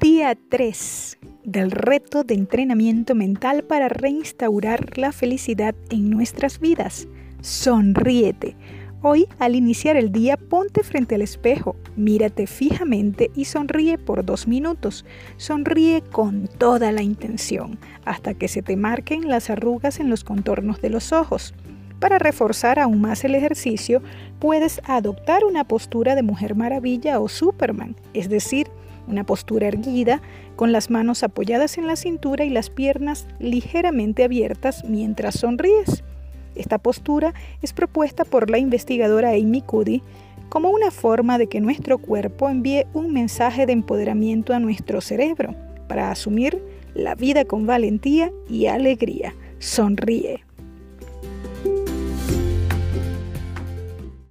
Día 3 del reto de entrenamiento mental para reinstaurar la felicidad en nuestras vidas. Sonríete. Hoy, al iniciar el día, ponte frente al espejo, mírate fijamente y sonríe por dos minutos. Sonríe con toda la intención, hasta que se te marquen las arrugas en los contornos de los ojos. Para reforzar aún más el ejercicio, puedes adoptar una postura de Mujer Maravilla o Superman, es decir, una postura erguida, con las manos apoyadas en la cintura y las piernas ligeramente abiertas mientras sonríes. Esta postura es propuesta por la investigadora Amy Cuddy como una forma de que nuestro cuerpo envíe un mensaje de empoderamiento a nuestro cerebro para asumir la vida con valentía y alegría. Sonríe.